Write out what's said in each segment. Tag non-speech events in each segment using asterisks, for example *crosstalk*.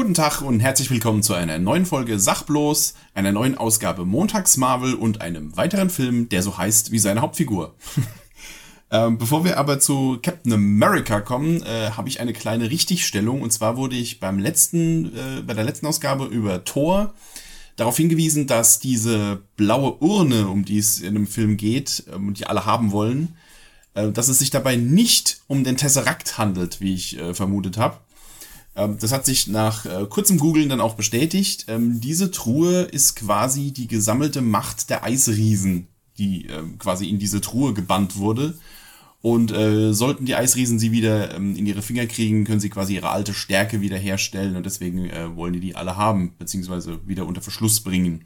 Guten Tag und herzlich willkommen zu einer neuen Folge Sachbloß, einer neuen Ausgabe Montags Marvel und einem weiteren Film, der so heißt wie seine Hauptfigur. *laughs* ähm, bevor wir aber zu Captain America kommen, äh, habe ich eine kleine Richtigstellung und zwar wurde ich beim letzten, äh, bei der letzten Ausgabe über Thor darauf hingewiesen, dass diese blaue Urne, um die es in dem Film geht ähm, und die alle haben wollen, äh, dass es sich dabei nicht um den Tesseract handelt, wie ich äh, vermutet habe. Ähm, das hat sich nach äh, kurzem Googlen dann auch bestätigt. Ähm, diese Truhe ist quasi die gesammelte Macht der Eisriesen, die ähm, quasi in diese Truhe gebannt wurde. Und äh, sollten die Eisriesen sie wieder ähm, in ihre Finger kriegen, können sie quasi ihre alte Stärke wiederherstellen und deswegen äh, wollen die die alle haben, beziehungsweise wieder unter Verschluss bringen.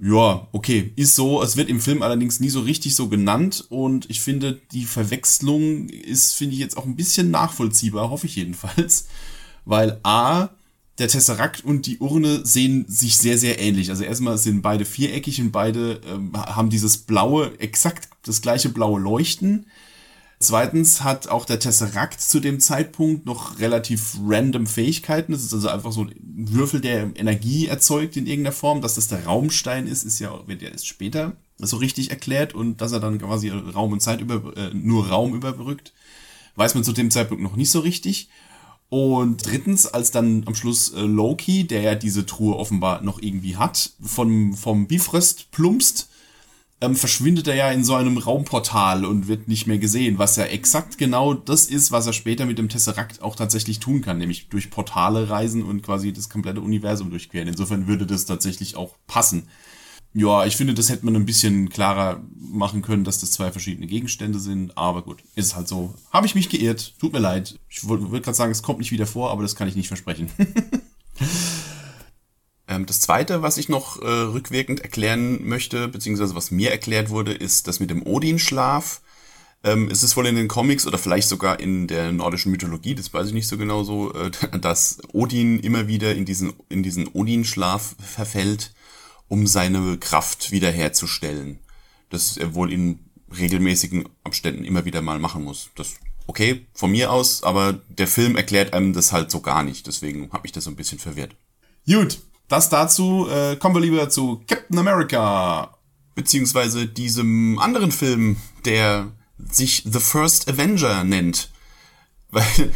Ja, okay, ist so. Es wird im Film allerdings nie so richtig so genannt und ich finde, die Verwechslung ist, finde ich, jetzt auch ein bisschen nachvollziehbar, hoffe ich jedenfalls weil A, der Tesseract und die Urne sehen sich sehr, sehr ähnlich. Also erstmal sind beide viereckig und beide ähm, haben dieses blaue, exakt das gleiche blaue Leuchten. Zweitens hat auch der Tesseract zu dem Zeitpunkt noch relativ random Fähigkeiten. Das ist also einfach so ein Würfel, der Energie erzeugt in irgendeiner Form. Dass das der Raumstein ist, ist ja, wird ja erst später so richtig erklärt und dass er dann quasi Raum und Zeit über, äh, nur Raum überbrückt, weiß man zu dem Zeitpunkt noch nicht so richtig. Und drittens, als dann am Schluss äh, Loki, der ja diese Truhe offenbar noch irgendwie hat, vom, vom Bifrost plumpst, ähm, verschwindet er ja in so einem Raumportal und wird nicht mehr gesehen, was ja exakt genau das ist, was er später mit dem Tesseract auch tatsächlich tun kann, nämlich durch Portale reisen und quasi das komplette Universum durchqueren. Insofern würde das tatsächlich auch passen. Ja, ich finde, das hätte man ein bisschen klarer machen können, dass das zwei verschiedene Gegenstände sind. Aber gut, ist halt so. Habe ich mich geirrt. Tut mir leid. Ich würde gerade sagen, es kommt nicht wieder vor, aber das kann ich nicht versprechen. *laughs* ähm, das zweite, was ich noch äh, rückwirkend erklären möchte, beziehungsweise was mir erklärt wurde, ist das mit dem Odin-Schlaf. Ähm, ist es wohl in den Comics oder vielleicht sogar in der nordischen Mythologie, das weiß ich nicht so genau so, äh, *laughs* dass Odin immer wieder in diesen, in diesen Odin-Schlaf verfällt um seine Kraft wiederherzustellen. Das er wohl in regelmäßigen Abständen immer wieder mal machen muss. Das okay von mir aus, aber der Film erklärt einem das halt so gar nicht. Deswegen habe ich das so ein bisschen verwirrt. Gut, das dazu. Äh, kommen wir lieber zu Captain America. Beziehungsweise diesem anderen Film, der sich The First Avenger nennt. *laughs* Weil,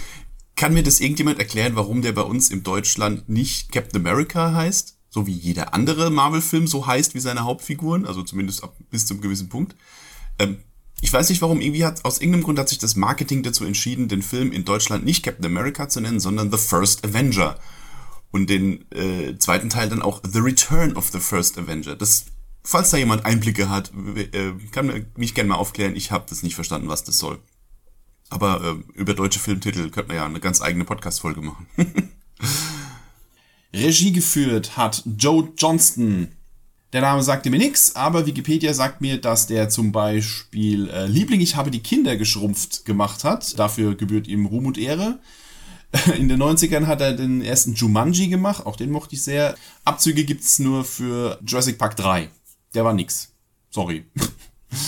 kann mir das irgendjemand erklären, warum der bei uns im Deutschland nicht Captain America heißt? So wie jeder andere Marvel-Film so heißt wie seine Hauptfiguren, also zumindest ab, bis zum gewissen Punkt. Ähm, ich weiß nicht warum, irgendwie hat, aus irgendeinem Grund hat sich das Marketing dazu entschieden, den Film in Deutschland nicht Captain America zu nennen, sondern The First Avenger. Und den äh, zweiten Teil dann auch The Return of the First Avenger. Das, falls da jemand Einblicke hat, äh, kann mich gerne mal aufklären. Ich habe das nicht verstanden, was das soll. Aber äh, über deutsche Filmtitel könnte man ja eine ganz eigene Podcast-Folge machen. *laughs* Regie geführt hat Joe Johnston. Der Name sagte mir nichts, aber Wikipedia sagt mir, dass der zum Beispiel äh, Liebling, ich habe die Kinder geschrumpft gemacht hat. Dafür gebührt ihm Ruhm und Ehre. *laughs* In den 90ern hat er den ersten Jumanji gemacht, auch den mochte ich sehr. Abzüge gibt's nur für Jurassic Park 3. Der war nix. Sorry.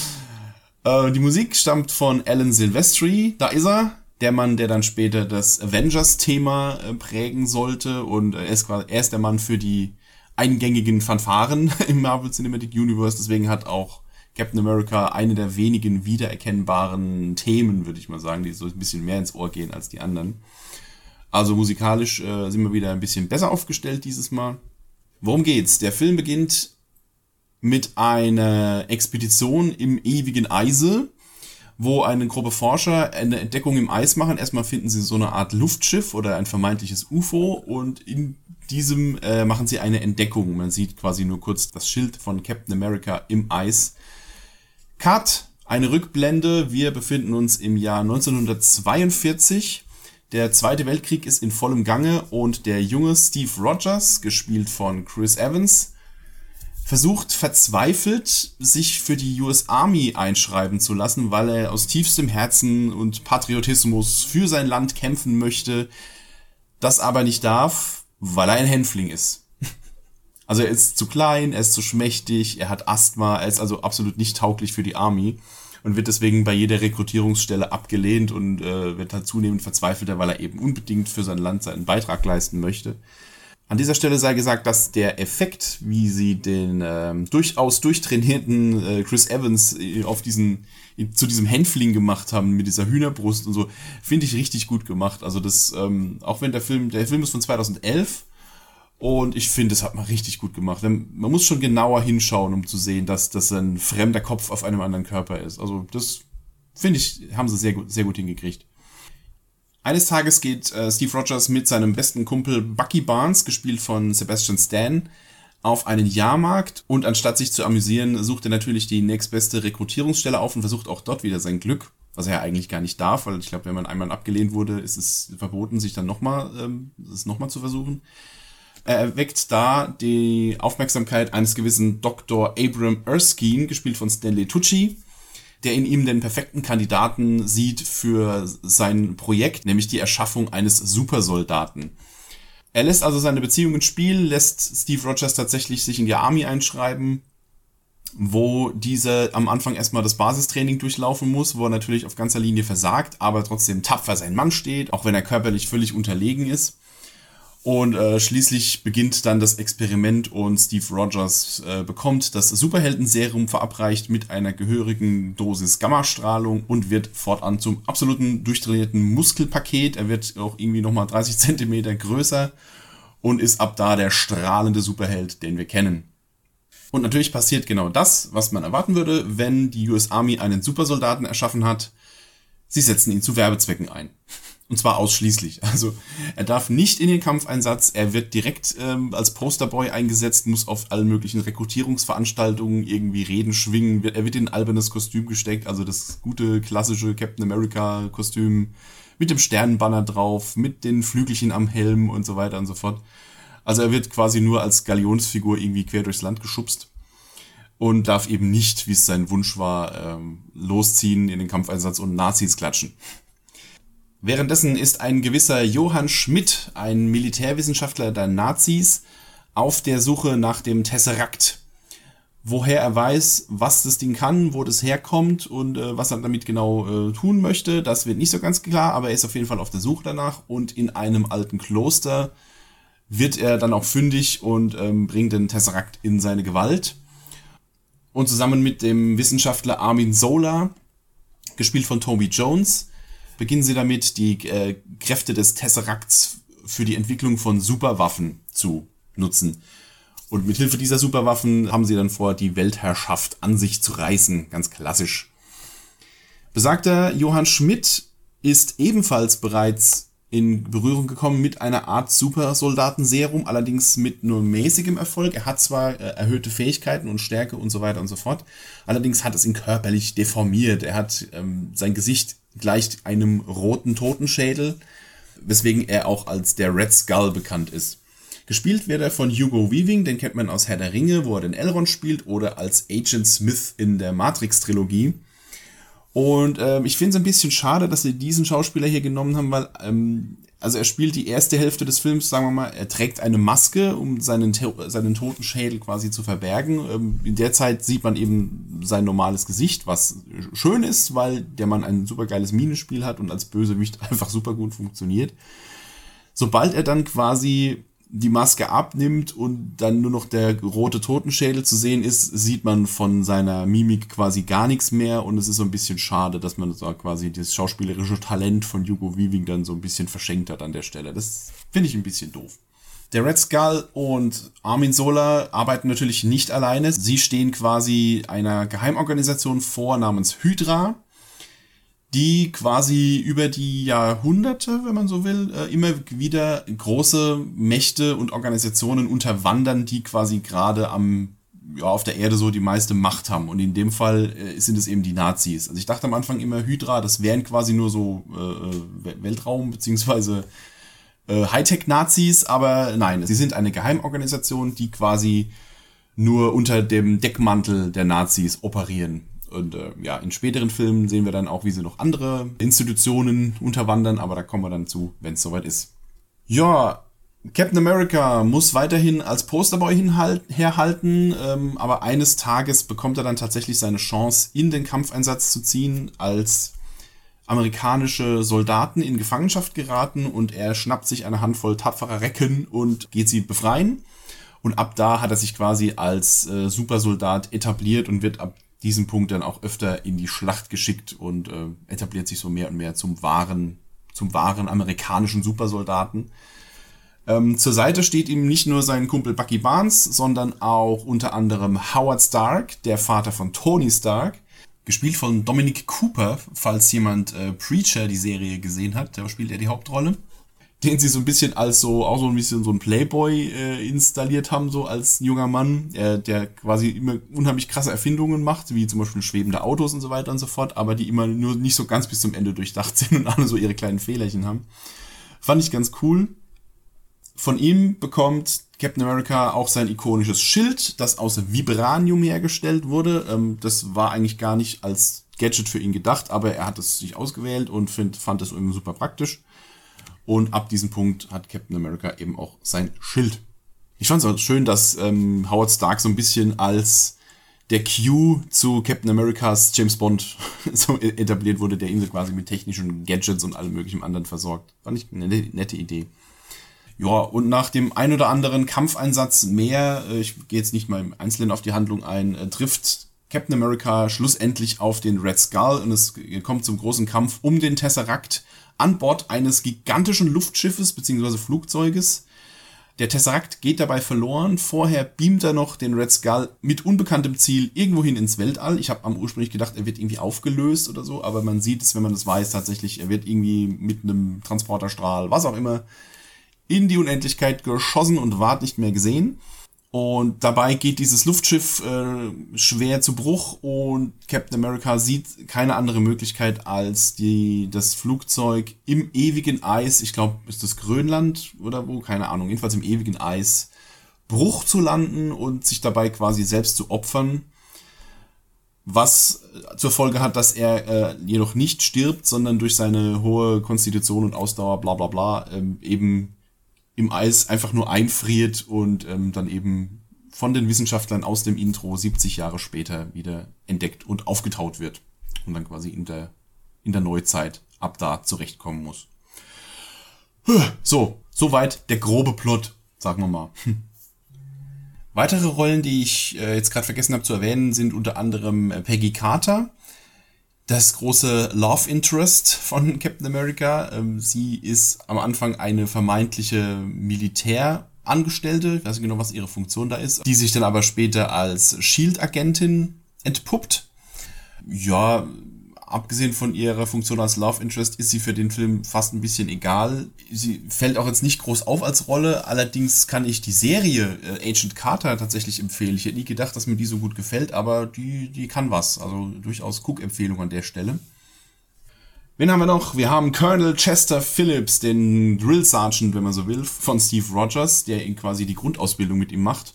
*laughs* äh, die Musik stammt von Alan Silvestri, da ist er der Mann, der dann später das Avengers-Thema äh, prägen sollte und er ist, er ist der Mann für die eingängigen Fanfaren *laughs* im Marvel Cinematic Universe. Deswegen hat auch Captain America eine der wenigen wiedererkennbaren Themen, würde ich mal sagen, die so ein bisschen mehr ins Ohr gehen als die anderen. Also musikalisch äh, sind wir wieder ein bisschen besser aufgestellt dieses Mal. Worum geht's? Der Film beginnt mit einer Expedition im ewigen Eise wo eine Gruppe Forscher eine Entdeckung im Eis machen. Erstmal finden sie so eine Art Luftschiff oder ein vermeintliches UFO und in diesem äh, machen sie eine Entdeckung. Man sieht quasi nur kurz das Schild von Captain America im Eis. Cut, eine Rückblende. Wir befinden uns im Jahr 1942. Der Zweite Weltkrieg ist in vollem Gange und der junge Steve Rogers, gespielt von Chris Evans, versucht verzweifelt, sich für die US Army einschreiben zu lassen, weil er aus tiefstem Herzen und Patriotismus für sein Land kämpfen möchte, das aber nicht darf, weil er ein Hänfling ist. *laughs* Also er ist zu klein, er ist zu schmächtig, er hat Asthma, er ist also absolut nicht tauglich für die Army. und wird deswegen bei jeder Rekrutierungsstelle abgelehnt und äh, wird halt zunehmend verzweifelter, weil er eben unbedingt für sein Land seinen Beitrag leisten möchte. An dieser Stelle sei gesagt, dass der Effekt, wie sie den ähm, durchaus durchtrainierten äh, Chris Evans äh, auf diesen zu diesem Hänfling gemacht haben mit dieser Hühnerbrust und so, finde ich richtig gut gemacht. Also das, ähm, auch wenn der Film, der Film ist von 2011 und ich finde, das hat man richtig gut gemacht. Man muss schon genauer hinschauen, um zu sehen, dass das ein fremder Kopf auf einem anderen Körper ist. Also das finde ich, haben sie sehr gut, sehr gut hingekriegt. Eines Tages geht äh, Steve Rogers mit seinem besten Kumpel Bucky Barnes, gespielt von Sebastian Stan, auf einen Jahrmarkt und anstatt sich zu amüsieren, sucht er natürlich die nächstbeste Rekrutierungsstelle auf und versucht auch dort wieder sein Glück, was er ja eigentlich gar nicht darf, weil ich glaube, wenn man einmal abgelehnt wurde, ist es verboten, sich dann nochmal, ähm, es nochmal zu versuchen. Er erweckt da die Aufmerksamkeit eines gewissen Dr. Abram Erskine, gespielt von Stanley Tucci, der in ihm den perfekten Kandidaten sieht für sein Projekt, nämlich die Erschaffung eines Supersoldaten. Er lässt also seine Beziehung ins Spiel, lässt Steve Rogers tatsächlich sich in die Army einschreiben, wo dieser am Anfang erstmal das Basistraining durchlaufen muss, wo er natürlich auf ganzer Linie versagt, aber trotzdem tapfer sein Mann steht, auch wenn er körperlich völlig unterlegen ist. Und äh, schließlich beginnt dann das Experiment und Steve Rogers äh, bekommt das Superhelden-Serum verabreicht mit einer gehörigen Dosis Gammastrahlung und wird fortan zum absoluten durchtrainierten Muskelpaket. Er wird auch irgendwie nochmal 30 Zentimeter größer und ist ab da der strahlende Superheld, den wir kennen. Und natürlich passiert genau das, was man erwarten würde, wenn die US Army einen Supersoldaten erschaffen hat. Sie setzen ihn zu Werbezwecken ein. Und zwar ausschließlich. Also er darf nicht in den Kampfeinsatz, er wird direkt ähm, als Posterboy eingesetzt, muss auf allen möglichen Rekrutierungsveranstaltungen irgendwie Reden schwingen, er wird in ein albernes Kostüm gesteckt, also das gute klassische Captain America Kostüm mit dem Sternenbanner drauf, mit den Flügelchen am Helm und so weiter und so fort. Also er wird quasi nur als Galionsfigur irgendwie quer durchs Land geschubst und darf eben nicht, wie es sein Wunsch war, ähm, losziehen in den Kampfeinsatz und Nazis klatschen. Währenddessen ist ein gewisser Johann Schmidt, ein Militärwissenschaftler der Nazis, auf der Suche nach dem Tesseract. Woher er weiß, was das Ding kann, wo das herkommt und äh, was er damit genau äh, tun möchte, das wird nicht so ganz klar, aber er ist auf jeden Fall auf der Suche danach und in einem alten Kloster wird er dann auch fündig und ähm, bringt den Tesseract in seine Gewalt. Und zusammen mit dem Wissenschaftler Armin Sola, gespielt von Toby Jones, beginnen sie damit, die äh, Kräfte des Tesseracts für die Entwicklung von Superwaffen zu nutzen. Und mit Hilfe dieser Superwaffen haben sie dann vor, die Weltherrschaft an sich zu reißen, ganz klassisch. Besagter Johann Schmidt ist ebenfalls bereits in Berührung gekommen mit einer Art Supersoldatenserum, allerdings mit nur mäßigem Erfolg. Er hat zwar äh, erhöhte Fähigkeiten und Stärke und so weiter und so fort, allerdings hat es ihn körperlich deformiert. Er hat ähm, sein Gesicht gleicht einem roten Totenschädel, weswegen er auch als der Red Skull bekannt ist. Gespielt wird er von Hugo Weaving, den kennt man aus Herr der Ringe, wo er den Elrond spielt, oder als Agent Smith in der Matrix-Trilogie. Und ähm, ich finde es ein bisschen schade, dass sie diesen Schauspieler hier genommen haben, weil ähm, also er spielt die erste Hälfte des Films, sagen wir mal, er trägt eine Maske, um seinen, seinen toten Schädel quasi zu verbergen. Ähm, in der Zeit sieht man eben sein normales Gesicht, was schön ist, weil der Mann ein super geiles Minenspiel hat und als Bösewicht *laughs* einfach super gut funktioniert. Sobald er dann quasi die Maske abnimmt und dann nur noch der rote Totenschädel zu sehen ist, sieht man von seiner Mimik quasi gar nichts mehr und es ist so ein bisschen schade, dass man so quasi das schauspielerische Talent von Hugo Weaving dann so ein bisschen verschenkt hat an der Stelle. Das finde ich ein bisschen doof. Der Red Skull und Armin Sola arbeiten natürlich nicht alleine. Sie stehen quasi einer Geheimorganisation vor namens Hydra die quasi über die Jahrhunderte, wenn man so will, äh, immer wieder große Mächte und Organisationen unterwandern, die quasi gerade am ja, auf der Erde so die meiste Macht haben. Und in dem Fall äh, sind es eben die Nazis. Also ich dachte am Anfang immer, Hydra, das wären quasi nur so äh, äh Weltraum- beziehungsweise äh, Hightech-Nazis, aber nein, sie sind eine Geheimorganisation, die quasi nur unter dem Deckmantel der Nazis operieren. Und äh, ja, in späteren Filmen sehen wir dann auch, wie sie noch andere Institutionen unterwandern, aber da kommen wir dann zu, wenn es soweit ist. Ja, Captain America muss weiterhin als Posterboy herhalten, ähm, aber eines Tages bekommt er dann tatsächlich seine Chance, in den Kampfeinsatz zu ziehen, als amerikanische Soldaten in Gefangenschaft geraten und er schnappt sich eine Handvoll tapferer Recken und geht sie befreien. Und ab da hat er sich quasi als äh, Supersoldat etabliert und wird ab diesem Punkt dann auch öfter in die Schlacht geschickt und äh, etabliert sich so mehr und mehr zum wahren, zum wahren amerikanischen Supersoldaten. Ähm, zur Seite steht ihm nicht nur sein Kumpel Bucky Barnes, sondern auch unter anderem Howard Stark, der Vater von Tony Stark, gespielt von Dominic Cooper, falls jemand äh, Preacher die Serie gesehen hat, der spielt ja die Hauptrolle. Den sie so ein bisschen als so, auch so ein bisschen so ein Playboy äh, installiert haben, so als junger Mann, äh, der quasi immer unheimlich krasse Erfindungen macht, wie zum Beispiel schwebende Autos und so weiter und so fort, aber die immer nur nicht so ganz bis zum Ende durchdacht *laughs* sind und alle so ihre kleinen Fehlerchen haben. Fand ich ganz cool. Von ihm bekommt Captain America auch sein ikonisches Schild, das aus Vibranium hergestellt wurde. Ähm, das war eigentlich gar nicht als Gadget für ihn gedacht, aber er hat es sich ausgewählt und find, fand es irgendwie super praktisch. Und ab diesem Punkt hat Captain America eben auch sein Schild. Ich fand es auch schön, dass ähm, Howard Stark so ein bisschen als der Q zu Captain Americas James Bond *laughs* so e-, etabliert wurde, der ihn so quasi mit technischen Gadgets und allem möglichen anderen versorgt. Fand ich eine nette Idee. Ja, und nach dem ein oder anderen Kampfeinsatz mehr, äh, ich gehe jetzt nicht mal im Einzelnen auf die Handlung ein, äh, trifft Captain America schlussendlich auf den Red Skull und es kommt zum großen Kampf um den Tesseract an Bord eines gigantischen Luftschiffes bzw. Flugzeuges. Der Tesseract geht dabei verloren. Vorher beamt er noch den Red Skull mit unbekanntem Ziel irgendwohin ins Weltall. Ich habe am ursprünglich gedacht, er wird irgendwie aufgelöst oder so, aber man sieht es, wenn man das weiß, tatsächlich, er wird irgendwie mit einem Transporterstrahl, was auch immer, in die Unendlichkeit geschossen und ward nicht mehr gesehen. Und dabei geht dieses Luftschiff äh, schwer zu Bruch und Captain America sieht keine andere Möglichkeit als die, das Flugzeug im ewigen Eis, ich glaube, ist das Grönland oder wo, keine Ahnung, jedenfalls im ewigen Eis, Bruch zu landen und sich dabei quasi selbst zu opfern. Was zur Folge hat, dass er äh, jedoch nicht stirbt, sondern durch seine hohe Konstitution und Ausdauer, bla bla bla, ähm, eben im Eis einfach nur einfriert und ähm, dann eben von den Wissenschaftlern aus dem Intro 70 Jahre später wieder entdeckt und aufgetaut wird und dann quasi in der, in der Neuzeit ab da zurechtkommen muss. So, soweit der grobe Plot, sagen wir mal. Weitere Rollen, die ich äh, jetzt gerade vergessen habe zu erwähnen, sind unter anderem äh, Peggy Carter, das große Love Interest von *laughs* Captain America. Ähm, sie ist am Anfang eine vermeintliche Militärangestellte, ich weiß nicht genau, was ihre Funktion da ist, die sich dann aber später als Shield-Agentin entpuppt. Ja, abgesehen von ihrer Funktion als Love Interest ist sie für den Film fast ein bisschen egal. Sie fällt auch jetzt nicht groß auf als Rolle. Allerdings kann ich die Serie äh, Agent Carter tatsächlich empfehlen. Ich hätte nie gedacht, dass mir die so gut gefällt, aber die, die kann was. Also durchaus Cook-Empfehlung an der Stelle. Wen haben wir noch? Wir haben Colonel Chester Phillips, den Drill Sergeant, wenn man so will, von Steve Rogers, der quasi die Grundausbildung mit ihm macht.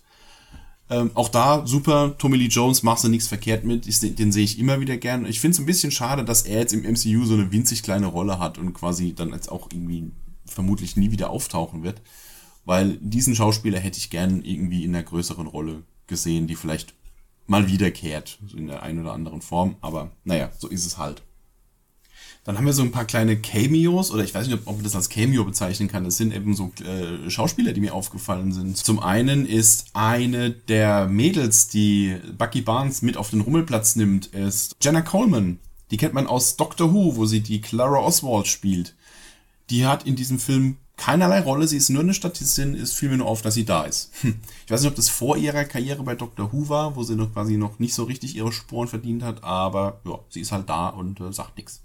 Ähm, auch da super, Tommy Lee Jones machst du nichts verkehrt mit, ich, den sehe ich immer wieder gern. Ich finde es ein bisschen schade, dass er jetzt im MCU so eine winzig kleine Rolle hat und quasi dann jetzt auch irgendwie vermutlich nie wieder auftauchen wird. Weil diesen Schauspieler hätte ich gern irgendwie in einer größeren Rolle gesehen, die vielleicht mal wiederkehrt, in der einen oder anderen Form. Aber naja, so ist es halt. Dann haben wir so ein paar kleine Cameos, oder ich weiß nicht, ob, man das als Cameo bezeichnen kann. Das sind eben so äh, Schauspieler, die mir aufgefallen sind. Zum einen ist eine der Mädels, die Bucky Barnes mit auf den Rummelplatz nimmt, ist Jenna Coleman. Die kennt man aus Doctor Who, wo sie die Clara Oswald spielt. Die hat in diesem Film keinerlei Rolle, sie ist nur eine Statistin, es fiel mir nur auf, dass sie da ist. Hm. Ich weiß nicht, ob das vor ihrer Karriere bei Doctor Who war, wo sie noch quasi noch nicht so richtig ihre Sporen verdient hat, aber ja, sie ist halt da und äh, sagt nichts.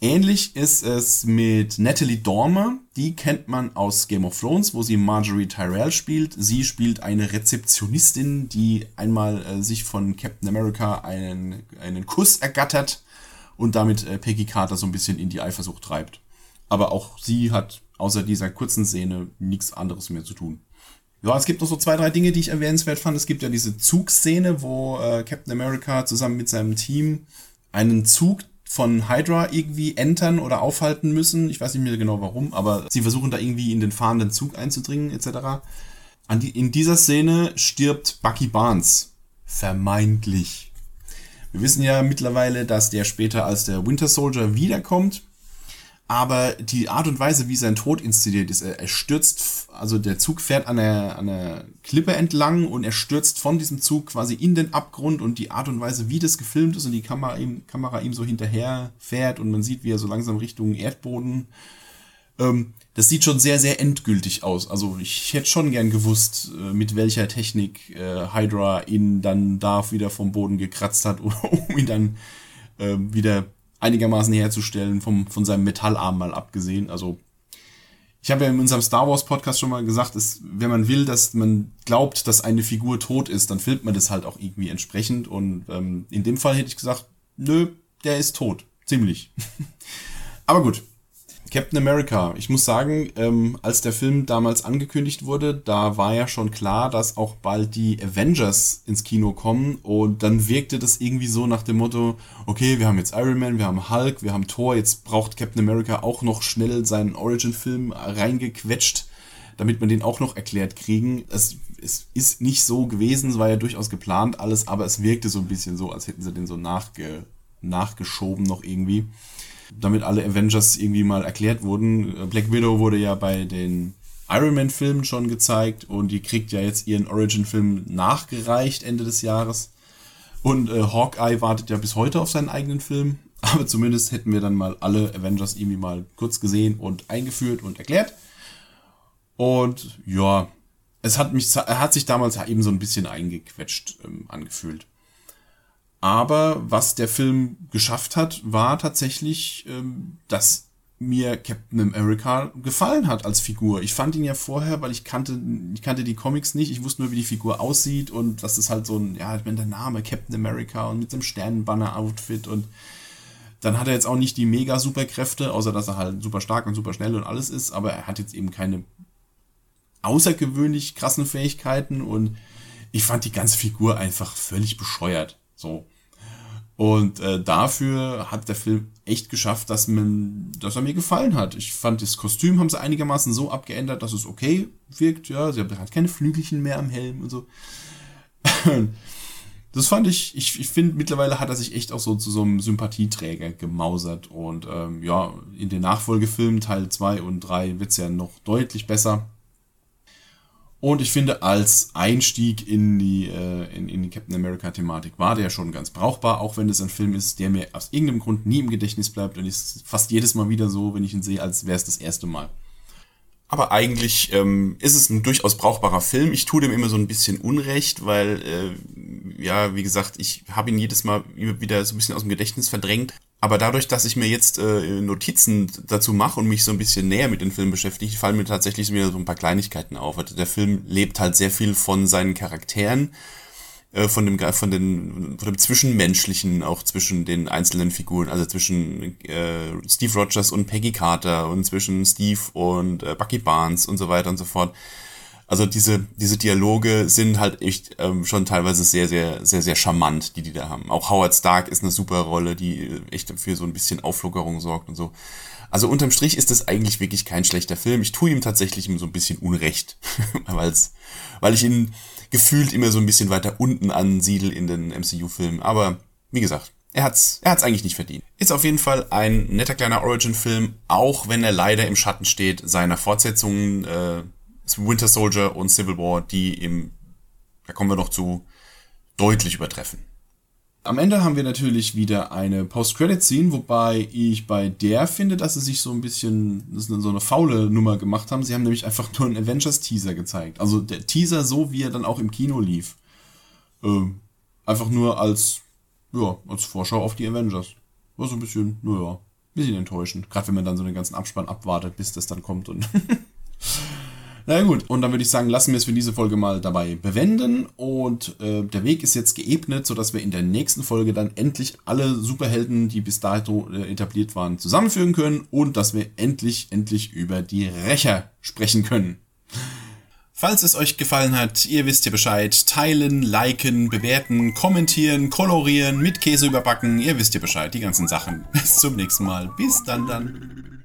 Ähnlich ist es mit Natalie Dormer. Die kennt man aus Game of Thrones, wo sie Marjorie Tyrell spielt. Sie spielt eine Rezeptionistin, die einmal äh, sich von Captain America einen, einen Kuss ergattert und damit äh, Peggy Carter so ein bisschen in die Eifersucht treibt. Aber auch sie hat außer dieser kurzen Szene nichts anderes mehr zu tun. Ja, es gibt noch so zwei, drei Dinge, die ich erwähnenswert fand. Es gibt ja diese Zugszene, wo äh, Captain America zusammen mit seinem Team einen Zug von Hydra irgendwie entern oder aufhalten müssen. Ich weiß nicht mehr genau warum, aber sie versuchen da irgendwie in den fahrenden Zug einzudringen etc. Die, in dieser Szene stirbt Bucky Barnes. Vermeintlich. Wir wissen ja mittlerweile, dass der später als der Winter Soldier wiederkommt aber die Art und Weise, wie sein Tod inszeniert ist, er, er stürzt, also der Zug fährt an einer, an einer Klippe entlang und er stürzt von diesem Zug quasi in den Abgrund und die Art und Weise, wie das gefilmt ist und die Kamera ihm, Kamera ihm so hinterher fährt und man sieht, wie er so langsam Richtung Erdboden, ähm, das sieht schon sehr, sehr endgültig aus. Also ich hätte schon gern gewusst, äh, mit welcher Technik äh, Hydra ihn dann da wieder vom Boden gekratzt hat, *laughs* um ihn dann äh, wieder einigermaßen herzustellen, vom, von seinem Metallarm mal abgesehen. Also ich habe ja in unserem Star Wars Podcast schon mal gesagt, ist, wenn man will, dass man glaubt, dass eine Figur tot ist, dann filmt man das halt auch irgendwie entsprechend. Und ähm, in dem Fall hätte ich gesagt, nö, der ist tot. Ziemlich. *laughs* Aber gut, Captain America. Ich muss sagen, ähm, als der Film damals angekündigt wurde, da war ja schon klar, dass auch bald die Avengers ins Kino kommen. Und dann wirkte das irgendwie so nach dem Motto, okay, wir haben jetzt Iron Man, wir haben Hulk, wir haben Thor, jetzt braucht Captain America auch noch schnell seinen Origin-Film reingequetscht, damit man den auch noch erklärt kriegen. Es, es ist nicht so gewesen, es war ja durchaus geplant alles, aber es wirkte so ein bisschen so, als hätten sie den so nachge, nachgeschoben noch irgendwie damit alle Avengers irgendwie mal erklärt wurden. Black Widow wurde ja bei den Iron Man-Filmen schon gezeigt und die kriegt ja jetzt ihren Origin-Film nachgereicht Ende des Jahres. Und äh, Hawkeye wartet ja bis heute auf seinen eigenen Film. *laughs* Aber zumindest hätten wir dann mal alle Avengers irgendwie mal kurz gesehen und eingeführt und erklärt. Und ja, es hat mich, er hat sich damals eben so ein bisschen eingequetscht ähm, angefühlt. Aber was der Film geschafft hat, war tatsächlich, ähm, dass mir Captain America gefallen hat als Figur. Ich fand ihn ja vorher, weil ich kannte, ich kannte die Comics nicht, ich wusste nur, wie die Figur aussieht und das ist halt so ein, ja, ich meine, der Name Captain America und mit dem Sternenbanner-Outfit und dann hat er jetzt auch nicht die mega Superkräfte, außer dass er halt super stark und super schnell und alles ist, aber er hat jetzt eben keine außergewöhnlich krassen Fähigkeiten und ich fand die ganze Figur einfach völlig bescheuert. So. Und äh, dafür hat der Film echt geschafft, dass, man, dass er mir gefallen hat. Ich fand, das Kostüm haben sie einigermaßen so abgeändert, dass es okay wirkt. Ja, sie hat keine Flügelchen mehr am Helm und so. *clears throat* das fand ich, ich, ich finde, mittlerweile hat er sich echt auch so zu so einem Sympathieträger gemausert. Und ähm, ja, in den Nachfolgefilmen Teil 2 und 3 wird's ja noch deutlich besser. Und ich finde, als Einstieg in die, äh, in, in die Captain America-Thematik war der schon ganz brauchbar, auch wenn es ein Film ist, der mir aus irgendeinem Grund nie im Gedächtnis bleibt und ist fast jedes Mal wieder so, wenn ich ihn sehe, als wäre es das erste Mal. Aber eigentlich ähm, ist es ein durchaus brauchbarer Film. Ich tue dem immer so ein bisschen Unrecht, weil, äh, ja, wie gesagt, ich habe ihn jedes Mal wieder so ein bisschen aus dem Gedächtnis verdrängt. Aber dadurch, dass ich mir jetzt äh, Notizen dazu mache und mich so ein bisschen näher mit dem Film beschäftige, fallen mir tatsächlich wieder so ein paar Kleinigkeiten auf. Also der Film lebt halt sehr viel von seinen Charakteren, äh, von dem von den von dem zwischenmenschlichen auch zwischen den einzelnen Figuren, also zwischen äh, Steve Rogers und Peggy Carter und zwischen Steve und äh, Bucky Barnes und so weiter und so fort. Also diese, diese Dialoge sind halt echt ähm, schon teilweise sehr, sehr, sehr, sehr charmant, die die da haben. Auch Howard Stark ist eine super Rolle, die äh, echt für so ein bisschen Auflockerung sorgt und so. Also unterm Strich ist das eigentlich wirklich kein schlechter Film. Ich tue ihm tatsächlich so ein bisschen Unrecht, *laughs* weil's, weil ich ihn gefühlt immer so ein bisschen weiter unten ansiedel in den MCU-Filmen. Aber wie gesagt, er hat's, er hat's eigentlich nicht verdient. Ist auf jeden Fall ein netter kleiner Origin-Film, auch wenn er leider im Schatten steht seiner Fortsetzungen. Äh, Winter Soldier und Civil War, die im, da kommen wir noch zu, deutlich übertreffen. Am Ende haben wir natürlich wieder eine Post-Credit-Scene, wobei ich bei der finde, dass sie sich so ein bisschen so eine faule Nummer gemacht haben. Sie haben nämlich einfach *laughs* nur einen Avengers-Teaser gezeigt. Also der Teaser so, wie er dann auch im Kino lief. Ähm, einfach nur als, ja, als Vorschau auf die Avengers. War so ein bisschen, naja, ein bisschen enttäuschend. Gerade wenn man dann so den ganzen Abspann abwartet, bis das dann kommt und *laughs* Na gut, und dann würde ich sagen, lassen wir es für diese Folge mal dabei bewenden. Und äh, der Weg ist jetzt geebnet, sodass wir in der nächsten Folge dann endlich alle Superhelden, die bis dato äh, etabliert waren, zusammenführen können und dass wir endlich, endlich über die Rächer sprechen können. Falls es euch gefallen hat, ihr wisst ja Bescheid, teilen, liken, bewerten, kommentieren, kolorieren, mit Käse überbacken, ihr wisst ja Bescheid, die ganzen Sachen. *laughs* Bis zum nächsten Mal. Bis dann dann.